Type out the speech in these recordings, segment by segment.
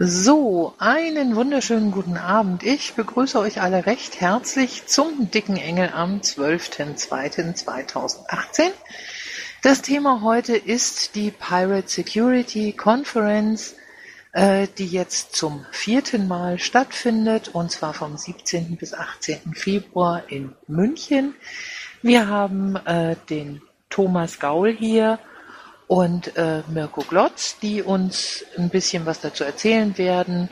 So, einen wunderschönen guten Abend. Ich begrüße euch alle recht herzlich zum Dicken Engel am 12.02.2018. Das Thema heute ist die Pirate Security Conference, äh, die jetzt zum vierten Mal stattfindet, und zwar vom 17. bis 18. Februar in München. Wir haben äh, den Thomas Gaul hier und äh, Mirko Glotz, die uns ein bisschen was dazu erzählen werden,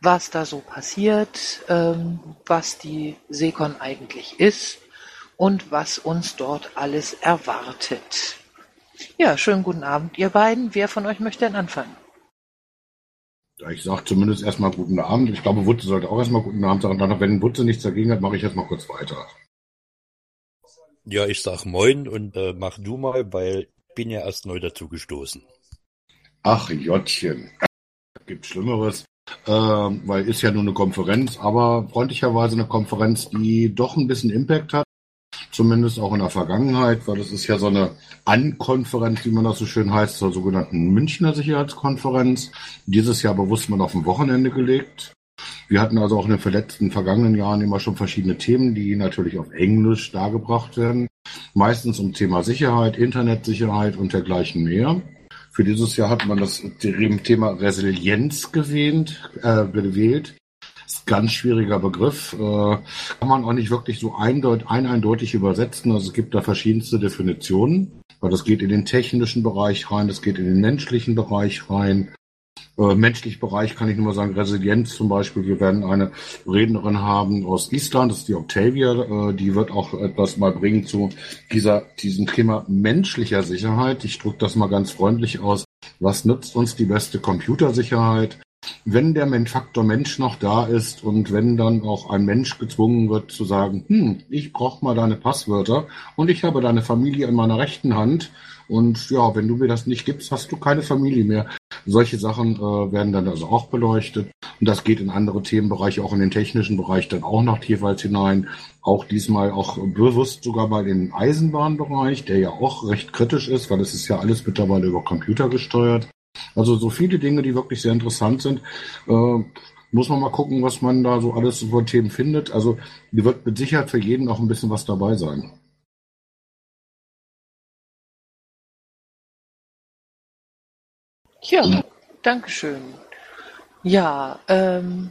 was da so passiert, ähm, was die Seekon eigentlich ist und was uns dort alles erwartet. Ja, schönen guten Abend, ihr beiden. Wer von euch möchte denn anfangen? Ich sage zumindest erstmal guten Abend. Ich glaube, Wutze sollte auch erstmal guten Abend sagen. Dann, wenn Wutze nichts dagegen hat, mache ich jetzt mal kurz weiter. Ja, ich sag Moin und äh, mach du mal, weil bin ja erst neu dazu gestoßen. Ach, Jottchen. Gibt Schlimmeres. Äh, weil ist ja nur eine Konferenz, aber freundlicherweise eine Konferenz, die doch ein bisschen Impact hat. Zumindest auch in der Vergangenheit, weil das ist ja so eine Ankonferenz, wie man das so schön heißt, zur sogenannten Münchner Sicherheitskonferenz. Dieses Jahr bewusst mal auf ein Wochenende gelegt. Wir hatten also auch in den letzten vergangenen Jahren immer schon verschiedene Themen, die natürlich auf Englisch dargebracht werden. Meistens um Thema Sicherheit, Internetsicherheit und dergleichen mehr. Für dieses Jahr hat man das Thema Resilienz gewählt. Äh, gewählt. Ist ein ganz schwieriger Begriff. Äh, kann man auch nicht wirklich so eindeut ein eindeutig übersetzen. Also es gibt da verschiedenste Definitionen. Weil das geht in den technischen Bereich rein, das geht in den menschlichen Bereich rein. Äh, menschlich Bereich kann ich nur mal sagen, Resilienz zum Beispiel. Wir werden eine Rednerin haben aus Island, das ist die Octavia, äh, die wird auch etwas mal bringen zu dieser, diesem Thema menschlicher Sicherheit. Ich drücke das mal ganz freundlich aus. Was nützt uns die beste Computersicherheit? wenn der Faktor Mensch noch da ist und wenn dann auch ein Mensch gezwungen wird zu sagen, hm, ich brauche mal deine Passwörter und ich habe deine Familie in meiner rechten Hand und ja, wenn du mir das nicht gibst, hast du keine Familie mehr. Solche Sachen äh, werden dann also auch beleuchtet. Und das geht in andere Themenbereiche, auch in den technischen Bereich dann auch noch jeweils hinein. Auch diesmal auch bewusst sogar mal den Eisenbahnbereich, der ja auch recht kritisch ist, weil es ist ja alles mittlerweile über Computer gesteuert. Also so viele Dinge, die wirklich sehr interessant sind. Äh, muss man mal gucken, was man da so alles über Themen findet. Also hier wird mit Sicherheit für jeden auch ein bisschen was dabei sein. Ja, Dankeschön. Ja, ähm,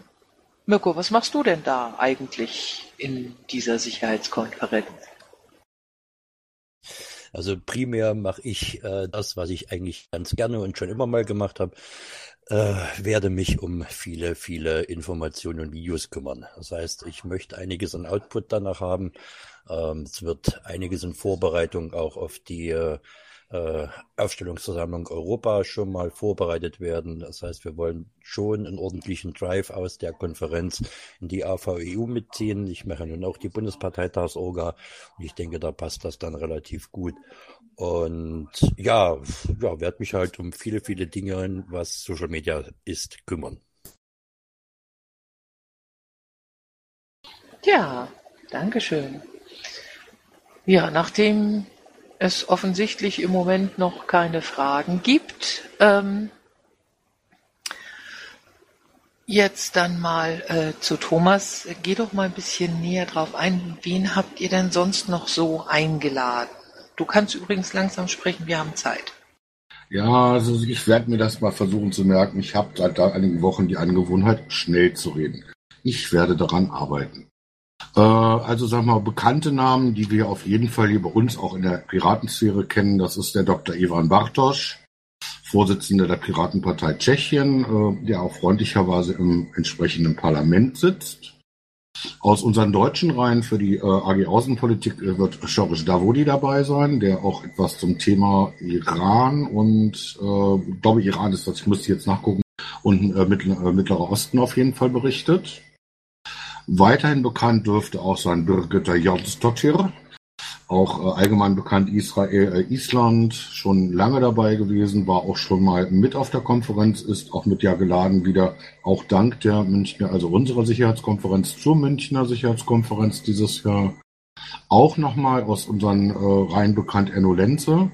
Mirko, was machst du denn da eigentlich in dieser Sicherheitskonferenz? Also primär mache ich äh, das, was ich eigentlich ganz gerne und schon immer mal gemacht habe, äh, werde mich um viele, viele Informationen und Videos kümmern. Das heißt, ich möchte einiges an Output danach haben. Ähm, es wird einiges in Vorbereitung auch auf die äh, äh, Aufstellungsversammlung Europa schon mal vorbereitet werden. Das heißt, wir wollen schon einen ordentlichen Drive aus der Konferenz in die AVEU mitziehen. Ich mache nun auch die Bundesparteitagsorga und ich denke, da passt das dann relativ gut. Und ja, ja, werde mich halt um viele, viele Dinge, was Social Media ist, kümmern. Ja, Dankeschön. Ja, nachdem es offensichtlich im Moment noch keine Fragen gibt. Ähm, jetzt dann mal äh, zu Thomas. Geh doch mal ein bisschen näher drauf ein. Wen habt ihr denn sonst noch so eingeladen? Du kannst übrigens langsam sprechen, wir haben Zeit. Ja, also ich werde mir das mal versuchen zu merken. Ich habe seit einigen Wochen die Angewohnheit, schnell zu reden. Ich werde daran arbeiten. Äh, also wir mal, bekannte Namen, die wir auf jeden Fall hier bei uns auch in der Piratensphäre kennen, das ist der Dr. Ivan Bartosch, Vorsitzender der Piratenpartei Tschechien, äh, der auch freundlicherweise im entsprechenden Parlament sitzt. Aus unseren deutschen Reihen für die äh, AG Außenpolitik wird Georges Davodi dabei sein, der auch etwas zum Thema Iran und äh, glaube Iran ist das, ich muss jetzt nachgucken, und äh, Mittlerer Osten auf jeden Fall berichtet. Weiterhin bekannt dürfte auch sein Birgitta Jonsdottir, auch äh, allgemein bekannt Israel, äh, Island, schon lange dabei gewesen, war auch schon mal mit auf der Konferenz, ist auch mit ja geladen wieder, auch dank der Münchner, also unserer Sicherheitskonferenz zur Münchner Sicherheitskonferenz dieses Jahr. Auch nochmal aus unseren äh, Reihen bekannt Enno Lenze.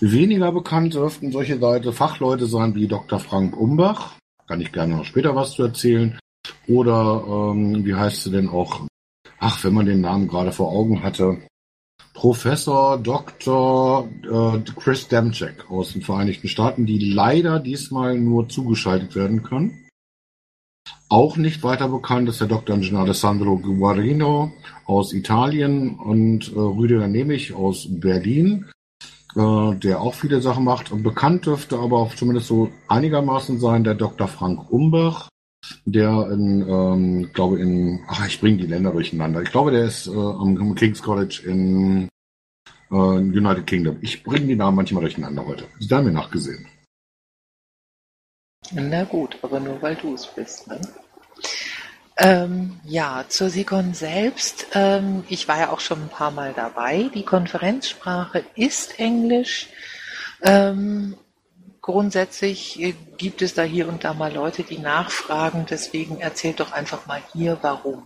Weniger bekannt dürften solche Leute Fachleute sein wie Dr. Frank Umbach, kann ich gerne noch später was zu erzählen. Oder ähm, wie heißt sie denn auch? Ach, wenn man den Namen gerade vor Augen hatte. Professor Dr. Äh, Chris Demchek aus den Vereinigten Staaten, die leider diesmal nur zugeschaltet werden kann. Auch nicht weiter bekannt ist der Dr. Ingenieur Alessandro Guarino aus Italien und äh, Rüdiger Nemich aus Berlin, äh, der auch viele Sachen macht. Und bekannt dürfte aber auch zumindest so einigermaßen sein der Dr. Frank Umbach, der in, ähm, glaube in, ach, ich bringe die Länder durcheinander. Ich glaube, der ist äh, am King's College in äh, United Kingdom. Ich bringe die Namen manchmal durcheinander heute. Sie haben mir nachgesehen. Na gut, aber nur weil du es bist, ne? Ähm, ja, zur Sikon selbst. Ähm, ich war ja auch schon ein paar Mal dabei. Die Konferenzsprache ist Englisch. Ähm, grundsätzlich äh, gibt es da hier und da mal Leute, die nachfragen. Deswegen erzählt doch einfach mal hier, warum.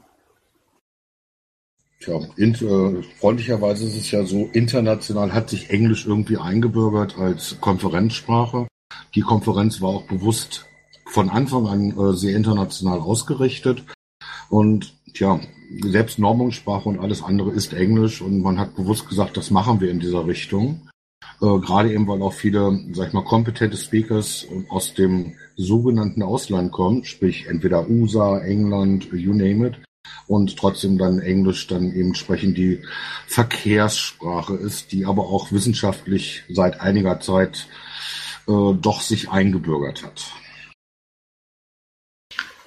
Tja, in, äh, freundlicherweise ist es ja so, international hat sich Englisch irgendwie eingebürgert als Konferenzsprache. Die Konferenz war auch bewusst von Anfang an äh, sehr international ausgerichtet. Und tja, selbst Normungssprache und alles andere ist Englisch und man hat bewusst gesagt, das machen wir in dieser Richtung. Äh, gerade eben, weil auch viele, sag ich mal, kompetente Speakers aus dem sogenannten Ausland kommen, sprich entweder USA, England, you name it, und trotzdem dann Englisch dann eben sprechen die Verkehrssprache ist, die aber auch wissenschaftlich seit einiger Zeit äh, doch sich eingebürgert hat.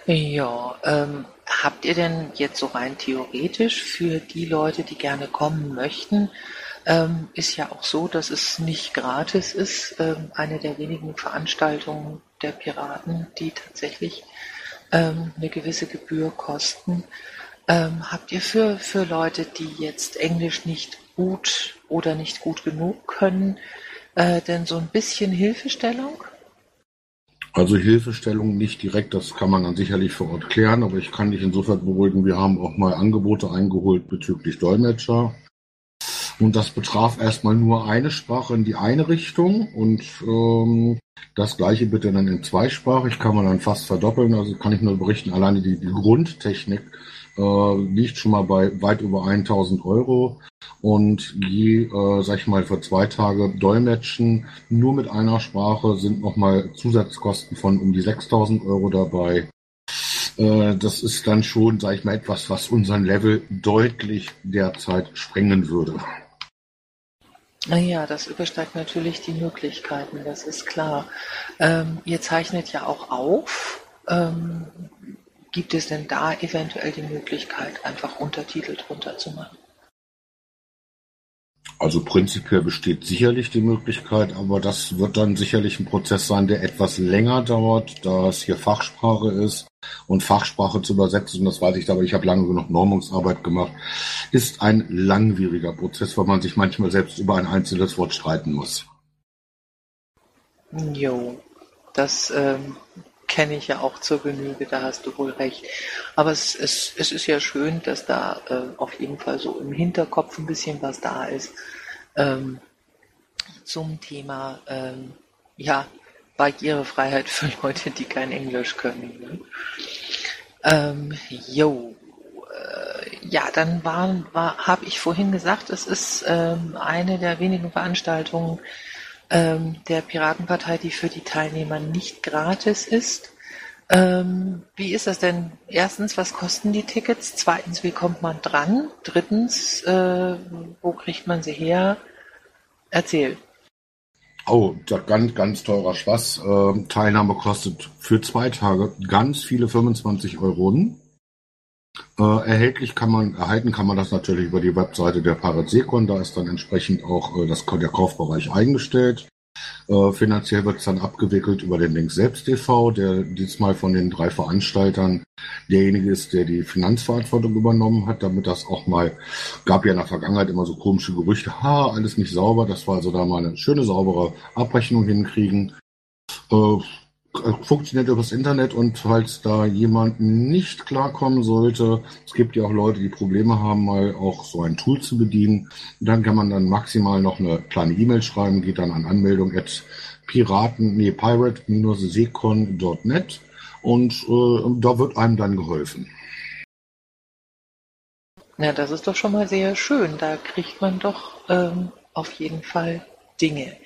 Ja, ähm, habt ihr denn jetzt so rein theoretisch für die Leute, die gerne kommen möchten, ähm, ist ja auch so, dass es nicht gratis ist, ähm, eine der wenigen Veranstaltungen der Piraten, die tatsächlich ähm, eine gewisse Gebühr kosten. Ähm, habt ihr für, für Leute, die jetzt Englisch nicht gut oder nicht gut genug können, äh, denn so ein bisschen Hilfestellung? Also Hilfestellung nicht direkt, das kann man dann sicherlich vor Ort klären, aber ich kann dich insofern beruhigen, wir haben auch mal Angebote eingeholt bezüglich Dolmetscher. Und das betraf erstmal nur eine Sprache in die eine Richtung und ähm, das gleiche bitte dann in zweisprachig, kann man dann fast verdoppeln. Also kann ich nur berichten, alleine die, die Grundtechnik äh, liegt schon mal bei weit über 1000 Euro. Und je, äh, sag ich mal, für zwei Tage Dolmetschen nur mit einer Sprache sind nochmal Zusatzkosten von um die 6000 Euro dabei. Äh, das ist dann schon, sag ich mal, etwas, was unseren Level deutlich derzeit sprengen würde. Naja, das übersteigt natürlich die Möglichkeiten, das ist klar. Ähm, ihr zeichnet ja auch auf. Ähm, Gibt es denn da eventuell die Möglichkeit, einfach Untertitel drunter zu machen? Also prinzipiell besteht sicherlich die Möglichkeit, aber das wird dann sicherlich ein Prozess sein, der etwas länger dauert, da es hier Fachsprache ist und Fachsprache zu übersetzen, das weiß ich aber ich habe lange genug Normungsarbeit gemacht, ist ein langwieriger Prozess, weil man sich manchmal selbst über ein einzelnes Wort streiten muss. Jo, das ähm, kenne ich ja auch zur Genüge, da hast du wohl recht. Aber es, es, es ist ja schön, dass da äh, auf jeden Fall so im Hinterkopf ein bisschen was da ist ähm, zum Thema ähm, ja, Barrierefreiheit für Leute, die kein Englisch können. Ne? Ähm, jo, äh, ja, dann war, war, habe ich vorhin gesagt, es ist ähm, eine der wenigen Veranstaltungen, ähm, der Piratenpartei, die für die Teilnehmer nicht gratis ist. Ähm, wie ist das denn? Erstens, was kosten die Tickets? Zweitens, wie kommt man dran? Drittens, äh, wo kriegt man sie her? Erzähl. Oh, ganz, ganz teurer Spaß. Ähm, Teilnahme kostet für zwei Tage ganz viele 25 Euro. Äh, erhältlich kann man, erhalten kann man das natürlich über die Webseite der Parasekon. Da ist dann entsprechend auch äh, das, der Kaufbereich eingestellt. Äh, finanziell wird es dann abgewickelt über den Link Selbst TV, der diesmal von den drei Veranstaltern derjenige ist, der die Finanzverantwortung übernommen hat, damit das auch mal, gab ja in der Vergangenheit immer so komische Gerüchte, ha, alles nicht sauber, das war also da mal eine schöne, saubere Abrechnung hinkriegen. Äh, funktioniert übers Internet und falls da jemand nicht klarkommen sollte, es gibt ja auch Leute, die Probleme haben, mal auch so ein Tool zu bedienen, dann kann man dann maximal noch eine kleine E-Mail schreiben, geht dann an Anmeldung at piraten, nee, pirate-secon.net und äh, da wird einem dann geholfen. Ja, das ist doch schon mal sehr schön. Da kriegt man doch ähm, auf jeden Fall Dinge.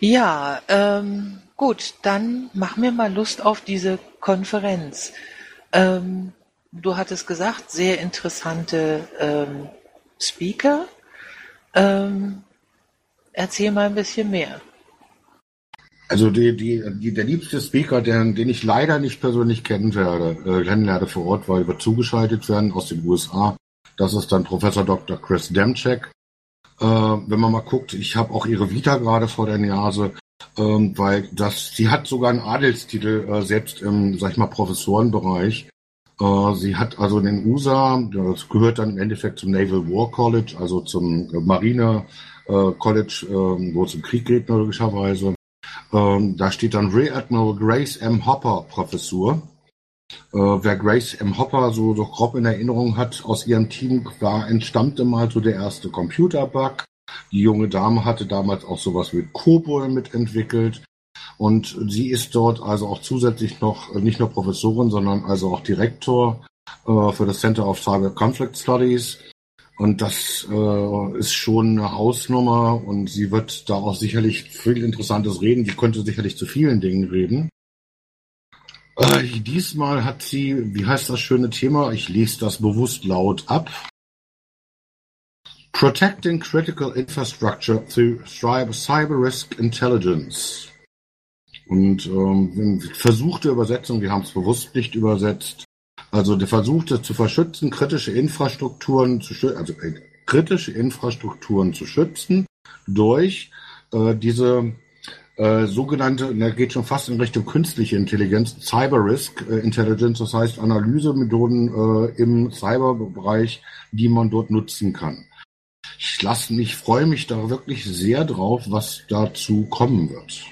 Ja, ähm, gut, dann mach mir mal Lust auf diese Konferenz. Ähm, du hattest gesagt, sehr interessante ähm, Speaker. Ähm, erzähl mal ein bisschen mehr. Also die, die, die, der liebste Speaker, den, den ich leider nicht persönlich kennen werde, äh, kennenlerne vor Ort, weil wir zugeschaltet werden aus den USA, das ist dann Professor Dr. Chris Demchek. Äh, wenn man mal guckt, ich habe auch ihre Vita gerade vor der Nase, ähm, weil das, sie hat sogar einen Adelstitel, äh, selbst im, sag ich mal, Professorenbereich. Äh, sie hat also in den USA, das gehört dann im Endeffekt zum Naval War College, also zum Marine äh, College, äh, wo es im Krieg geht, logischerweise. Ähm, da steht dann Rear Admiral Grace M. Hopper Professur. Äh, wer Grace M. Hopper so, so grob in Erinnerung hat aus ihrem Team, war, entstammte mal so der erste Computerbug. Die junge Dame hatte damals auch sowas mit COBOL mitentwickelt. Und sie ist dort also auch zusätzlich noch nicht nur Professorin, sondern also auch Direktor äh, für das Center of Cyber Conflict Studies. Und das äh, ist schon eine Hausnummer und sie wird da auch sicherlich viel Interessantes reden. Sie könnte sicherlich zu vielen Dingen reden. Äh, diesmal hat sie, wie heißt das schöne Thema? Ich lese das bewusst laut ab. Protecting Critical Infrastructure through Cyber Risk Intelligence. Und ähm, versuchte Übersetzung, wir haben es bewusst nicht übersetzt. Also der versuchte zu verschützen, kritische Infrastrukturen zu schützen, also äh, kritische Infrastrukturen zu schützen durch äh, diese äh, sogenannte, da geht schon fast in Richtung künstliche Intelligenz, Cyber Risk äh, Intelligence, das heißt Analysemethoden äh, im Cyberbereich, die man dort nutzen kann. Ich lasse mich, freue mich da wirklich sehr drauf, was dazu kommen wird.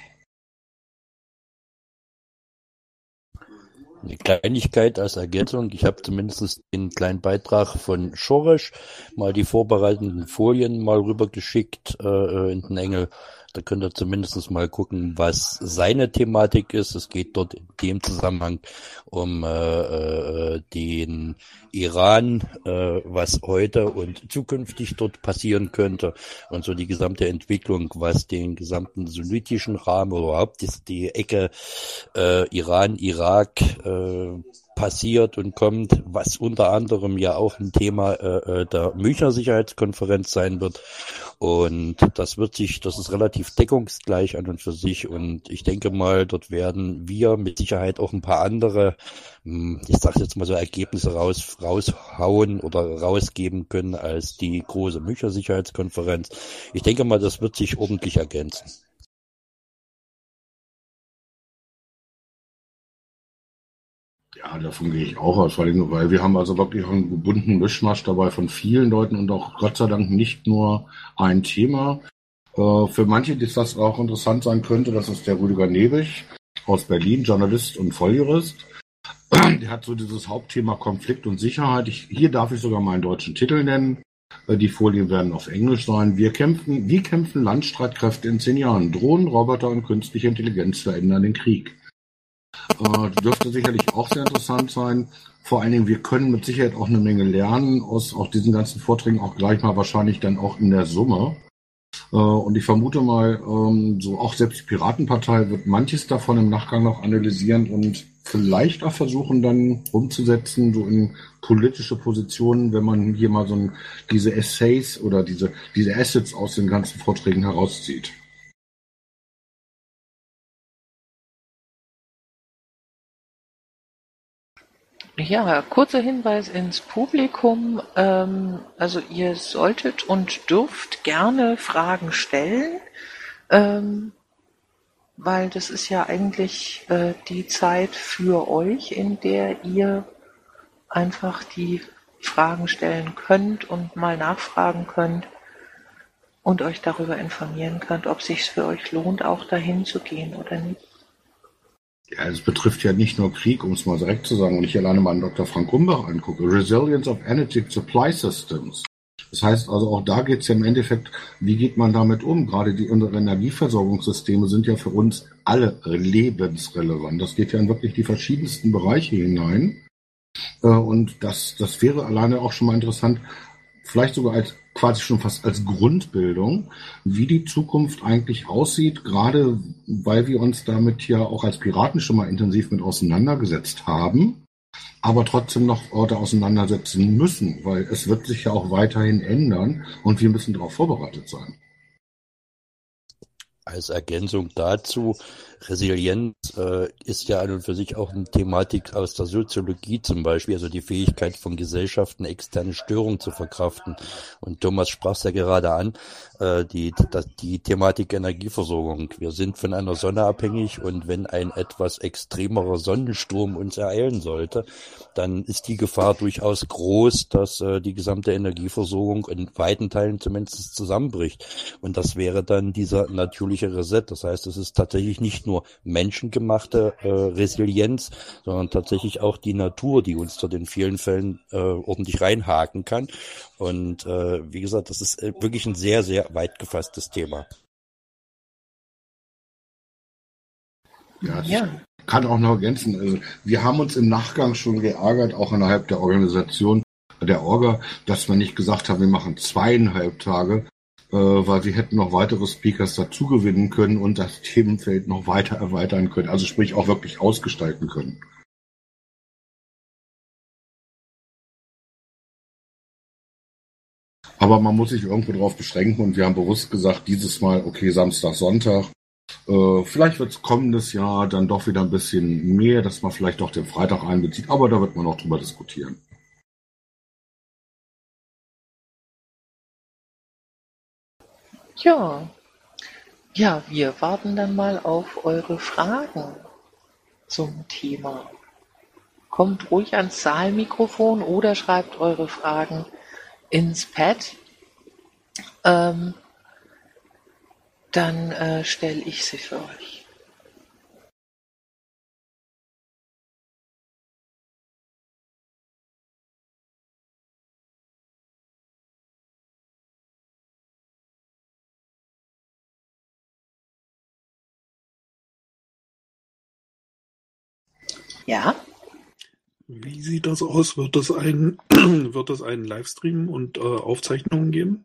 Eine Kleinigkeit als Ergänzung. Ich habe zumindest den kleinen Beitrag von Schorisch mal die vorbereitenden Folien mal rübergeschickt äh, in den Engel. Da könnt ihr zumindest mal gucken, was seine Thematik ist. Es geht dort in dem Zusammenhang um äh, äh, den Iran, äh, was heute und zukünftig dort passieren könnte und so die gesamte Entwicklung, was den gesamten sunnitischen Rahmen oder überhaupt die, die Ecke äh, Iran, Irak äh, passiert und kommt, was unter anderem ja auch ein Thema äh, äh, der Münchner Sicherheitskonferenz sein wird. Und das wird sich, das ist relativ deckungsgleich an und für sich. Und ich denke mal, dort werden wir mit Sicherheit auch ein paar andere, hm, ich sage jetzt mal so Ergebnisse raus, raushauen oder rausgeben können als die große Münchner Sicherheitskonferenz. Ich denke mal, das wird sich ordentlich ergänzen. Ja, davon gehe ich auch aus, weil wir haben also wirklich einen bunten Mischmasch dabei von vielen Leuten und auch Gott sei Dank nicht nur ein Thema. Äh, für manche, die das auch interessant sein könnte, das ist der Rüdiger Nebig aus Berlin, Journalist und Volljurist. Der hat so dieses Hauptthema Konflikt und Sicherheit. Ich, hier darf ich sogar meinen deutschen Titel nennen. Äh, die Folien werden auf Englisch sein. Wir kämpfen, wie kämpfen Landstreitkräfte in zehn Jahren? Drohnen, Roboter und künstliche Intelligenz verändern den Krieg. Äh, dürfte sicherlich auch sehr interessant sein. Vor allen Dingen, wir können mit Sicherheit auch eine Menge lernen aus auch diesen ganzen Vorträgen, auch gleich mal wahrscheinlich dann auch in der Summe. Äh, und ich vermute mal, ähm, so auch selbst die Piratenpartei wird manches davon im Nachgang noch analysieren und vielleicht auch versuchen dann umzusetzen, so in politische Positionen, wenn man hier mal so ein, diese Essays oder diese, diese Assets aus den ganzen Vorträgen herauszieht. Ja, kurzer Hinweis ins Publikum. Ähm, also ihr solltet und dürft gerne Fragen stellen, ähm, weil das ist ja eigentlich äh, die Zeit für euch, in der ihr einfach die Fragen stellen könnt und mal nachfragen könnt und euch darüber informieren könnt, ob sich für euch lohnt, auch dahin zu gehen oder nicht. Ja, es betrifft ja nicht nur Krieg, um es mal direkt zu sagen. Wenn ich alleine mal an Dr. Frank Umbach angucke, Resilience of Energy Supply Systems. Das heißt also, auch da geht es ja im Endeffekt, wie geht man damit um? Gerade die unsere Energieversorgungssysteme sind ja für uns alle lebensrelevant. Das geht ja in wirklich die verschiedensten Bereiche hinein. Äh, und das, das wäre alleine auch schon mal interessant, vielleicht sogar als quasi schon fast als Grundbildung, wie die Zukunft eigentlich aussieht, gerade weil wir uns damit ja auch als Piraten schon mal intensiv mit auseinandergesetzt haben aber trotzdem noch Orte auseinandersetzen müssen, weil es wird sich ja auch weiterhin ändern und wir müssen darauf vorbereitet sein. Als Ergänzung dazu, Resilienz äh, ist ja an und für sich auch eine Thematik aus der Soziologie zum Beispiel, also die Fähigkeit von Gesellschaften, externe Störungen zu verkraften. Und Thomas sprach es ja gerade an, äh, die, die Thematik Energieversorgung. Wir sind von einer Sonne abhängig und wenn ein etwas extremerer Sonnensturm uns ereilen sollte, dann ist die Gefahr durchaus groß, dass äh, die gesamte Energieversorgung in weiten Teilen zumindest zusammenbricht. Und das wäre dann dieser natürliche Reset. Das heißt, es ist tatsächlich nicht nur menschengemachte äh, Resilienz, sondern tatsächlich auch die Natur, die uns dort in vielen Fällen äh, ordentlich reinhaken kann. Und äh, wie gesagt, das ist äh, wirklich ein sehr, sehr weit gefasstes Thema. Ja, ja. kann auch noch ergänzen. Also, wir haben uns im Nachgang schon geärgert, auch innerhalb der Organisation, der Orga, dass wir nicht gesagt haben, wir machen zweieinhalb Tage, weil wir hätten noch weitere Speakers dazu gewinnen können und das Themenfeld noch weiter erweitern können. Also sprich auch wirklich ausgestalten können. Aber man muss sich irgendwo darauf beschränken und wir haben bewusst gesagt, dieses Mal, okay, Samstag, Sonntag. Äh, vielleicht wird es kommendes Jahr dann doch wieder ein bisschen mehr, dass man vielleicht auch den Freitag einbezieht, aber da wird man noch drüber diskutieren. Ja. Ja, wir warten dann mal auf eure Fragen zum Thema. Kommt ruhig ans Saalmikrofon oder schreibt eure Fragen ins Pad. Ähm, dann äh, stelle ich sie für euch. Ja. Wie sieht das aus? Wird es ein, wird es einen Livestream und äh, Aufzeichnungen geben?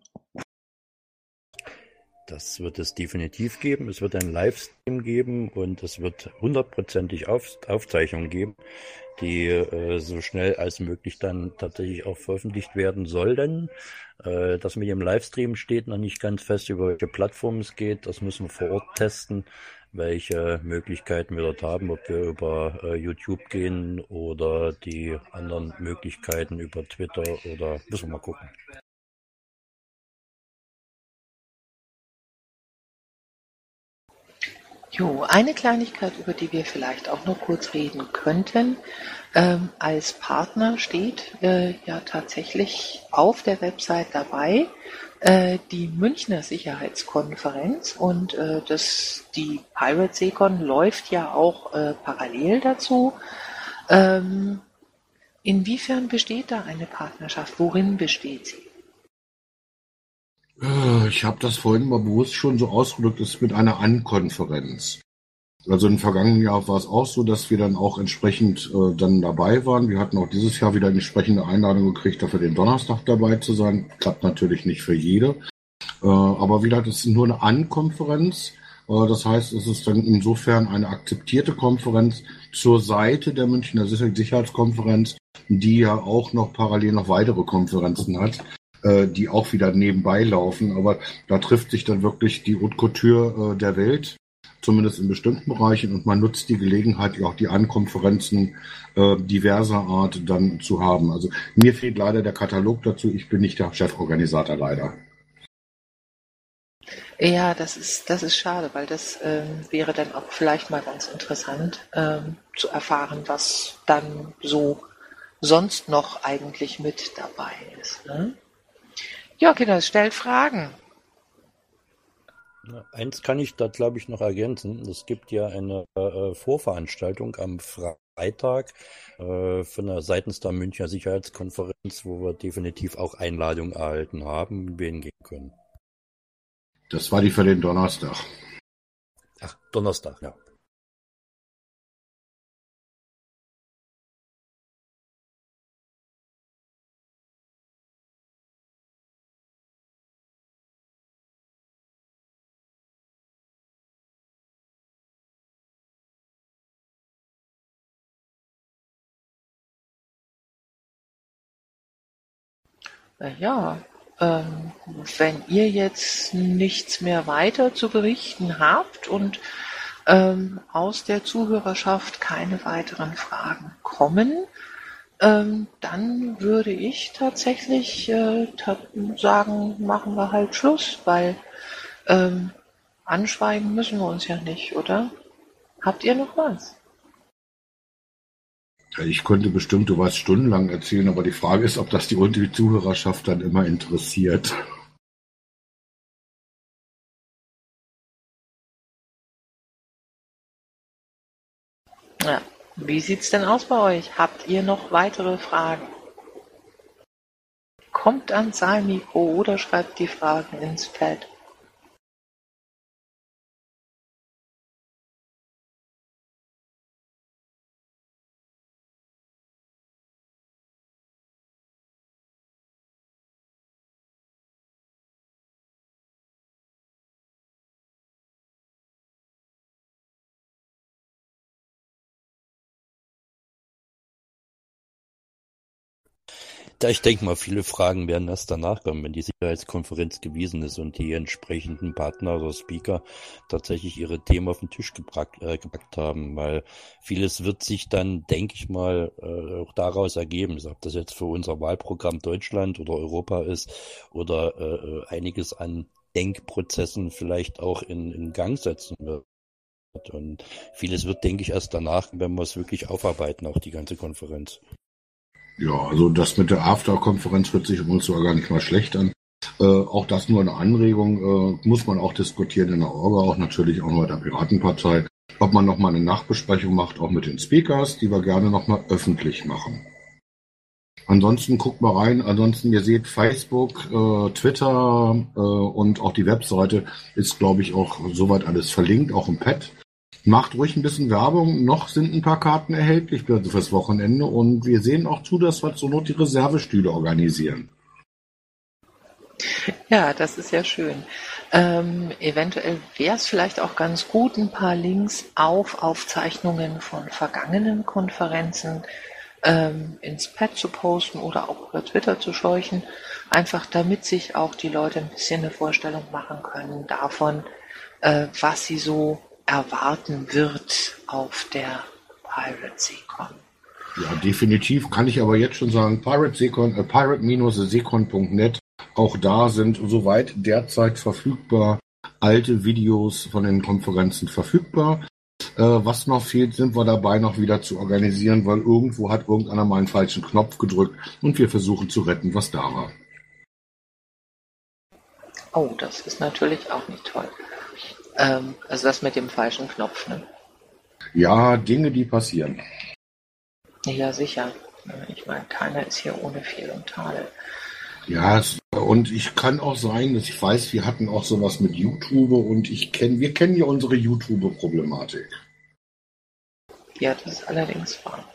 Das wird es definitiv geben. Es wird einen Livestream geben und es wird hundertprozentig Auf Aufzeichnungen geben, die äh, so schnell als möglich dann tatsächlich auch veröffentlicht werden sollen. Äh, das mit dem Livestream steht noch nicht ganz fest, über welche Plattform es geht. Das müssen wir vor Ort testen welche Möglichkeiten wir dort haben, ob wir über äh, YouTube gehen oder die anderen Möglichkeiten über Twitter oder müssen wir mal gucken. Jo, eine Kleinigkeit, über die wir vielleicht auch noch kurz reden könnten. Ähm, als Partner steht äh, ja tatsächlich auf der Website dabei äh, die Münchner Sicherheitskonferenz und äh, das, die Pirate Secon läuft ja auch äh, parallel dazu. Ähm, inwiefern besteht da eine Partnerschaft? Worin besteht sie? Äh, ich habe das vorhin mal bewusst schon so ausgedrückt, es ist mit einer Ankonferenz. Also im vergangenen Jahr war es auch so, dass wir dann auch entsprechend äh, dann dabei waren. Wir hatten auch dieses Jahr wieder eine entsprechende Einladung gekriegt, dafür den Donnerstag dabei zu sein. Klappt natürlich nicht für jede. Äh, aber wieder, das ist nur eine Ankonferenz. Äh, das heißt, es ist dann insofern eine akzeptierte Konferenz zur Seite der Münchner Sicherheitskonferenz, die ja auch noch parallel noch weitere Konferenzen hat äh, die auch wieder nebenbei laufen. Aber da trifft sich dann wirklich die Haute Couture äh, der Welt zumindest in bestimmten Bereichen, und man nutzt die Gelegenheit, auch die Ankonferenzen äh, diverser Art dann zu haben. Also mir fehlt leider der Katalog dazu. Ich bin nicht der Cheforganisator leider. Ja, das ist, das ist schade, weil das ähm, wäre dann auch vielleicht mal ganz interessant ähm, zu erfahren, was dann so sonst noch eigentlich mit dabei ist. Ne? Ja, Kinder, stellt Fragen. Eins kann ich da, glaube ich, noch ergänzen. Es gibt ja eine äh, Vorveranstaltung am Freitag äh, von der seitens der Münchner Sicherheitskonferenz, wo wir definitiv auch Einladungen erhalten haben, wie wir hingehen können. Das war die für den Donnerstag. Ach, Donnerstag, ja. Ja, ähm, wenn ihr jetzt nichts mehr weiter zu berichten habt und ähm, aus der Zuhörerschaft keine weiteren Fragen kommen, ähm, dann würde ich tatsächlich äh, sagen, machen wir halt Schluss, weil ähm, anschweigen müssen wir uns ja nicht, oder? Habt ihr noch was? Ich könnte bestimmt du was stundenlang erzählen, aber die Frage ist, ob das die, Zuhörerschaft dann immer interessiert. Ja. Wie sieht's denn aus bei euch? Habt ihr noch weitere Fragen? Kommt ans Saalmikro oder schreibt die Fragen ins Pad. Ich denke mal, viele Fragen werden erst danach kommen, wenn die Sicherheitskonferenz gewesen ist und die entsprechenden Partner oder Speaker tatsächlich ihre Themen auf den Tisch gepackt, äh, gepackt haben, weil vieles wird sich dann, denke ich mal, äh, auch daraus ergeben, ob das jetzt für unser Wahlprogramm Deutschland oder Europa ist oder äh, einiges an Denkprozessen vielleicht auch in, in Gang setzen wird. Und vieles wird, denke ich, erst danach, wenn wir es wirklich aufarbeiten, auch die ganze Konferenz. Ja, also das mit der After-Konferenz hört sich übrigens sogar gar nicht mal schlecht an. Äh, auch das nur eine Anregung, äh, muss man auch diskutieren in der Orga, auch natürlich auch bei der Piratenpartei, ob man nochmal eine Nachbesprechung macht, auch mit den Speakers, die wir gerne nochmal öffentlich machen. Ansonsten guckt mal rein. Ansonsten, ihr seht Facebook, äh, Twitter äh, und auch die Webseite ist, glaube ich, auch soweit alles verlinkt, auch im Pad. Macht ruhig ein bisschen Werbung. Noch sind ein paar Karten erhältlich also fürs Wochenende und wir sehen auch zu, dass wir zur Not die Reservestühle organisieren. Ja, das ist ja schön. Ähm, eventuell wäre es vielleicht auch ganz gut, ein paar Links auf Aufzeichnungen von vergangenen Konferenzen ähm, ins Pad zu posten oder auch über Twitter zu scheuchen, einfach damit sich auch die Leute ein bisschen eine Vorstellung machen können davon, äh, was sie so erwarten wird auf der Pirate Seacon. Ja, definitiv kann ich aber jetzt schon sagen, Pirate Seacon, äh, auch da sind soweit derzeit verfügbar alte Videos von den Konferenzen verfügbar. Äh, was noch fehlt, sind wir dabei noch wieder zu organisieren, weil irgendwo hat irgendeiner mal einen falschen Knopf gedrückt und wir versuchen zu retten, was da war. Oh, das ist natürlich auch nicht toll. Ähm, also das mit dem falschen Knopf, ne? Ja, Dinge, die passieren. Ja, sicher. Ich meine, keiner ist hier ohne Fehl und Tadel. Ja, und ich kann auch sein, dass ich weiß, wir hatten auch sowas mit YouTube und ich kenne, wir kennen ja unsere YouTube-Problematik. Ja, das ist allerdings wahr.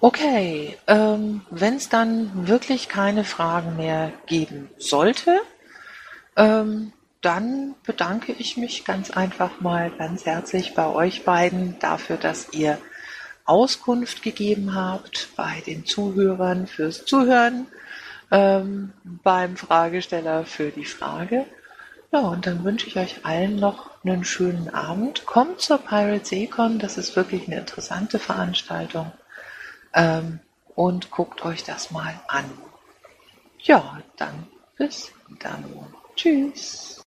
Okay, ähm, wenn es dann wirklich keine Fragen mehr geben sollte, ähm, dann bedanke ich mich ganz einfach mal ganz herzlich bei euch beiden dafür, dass ihr Auskunft gegeben habt, bei den Zuhörern fürs Zuhören, ähm, beim Fragesteller für die Frage. Ja, und dann wünsche ich euch allen noch einen schönen Abend. Kommt zur Pirate Seacon, das ist wirklich eine interessante Veranstaltung. Ähm, und guckt euch das mal an. Ja, dann bis dann. Tschüss.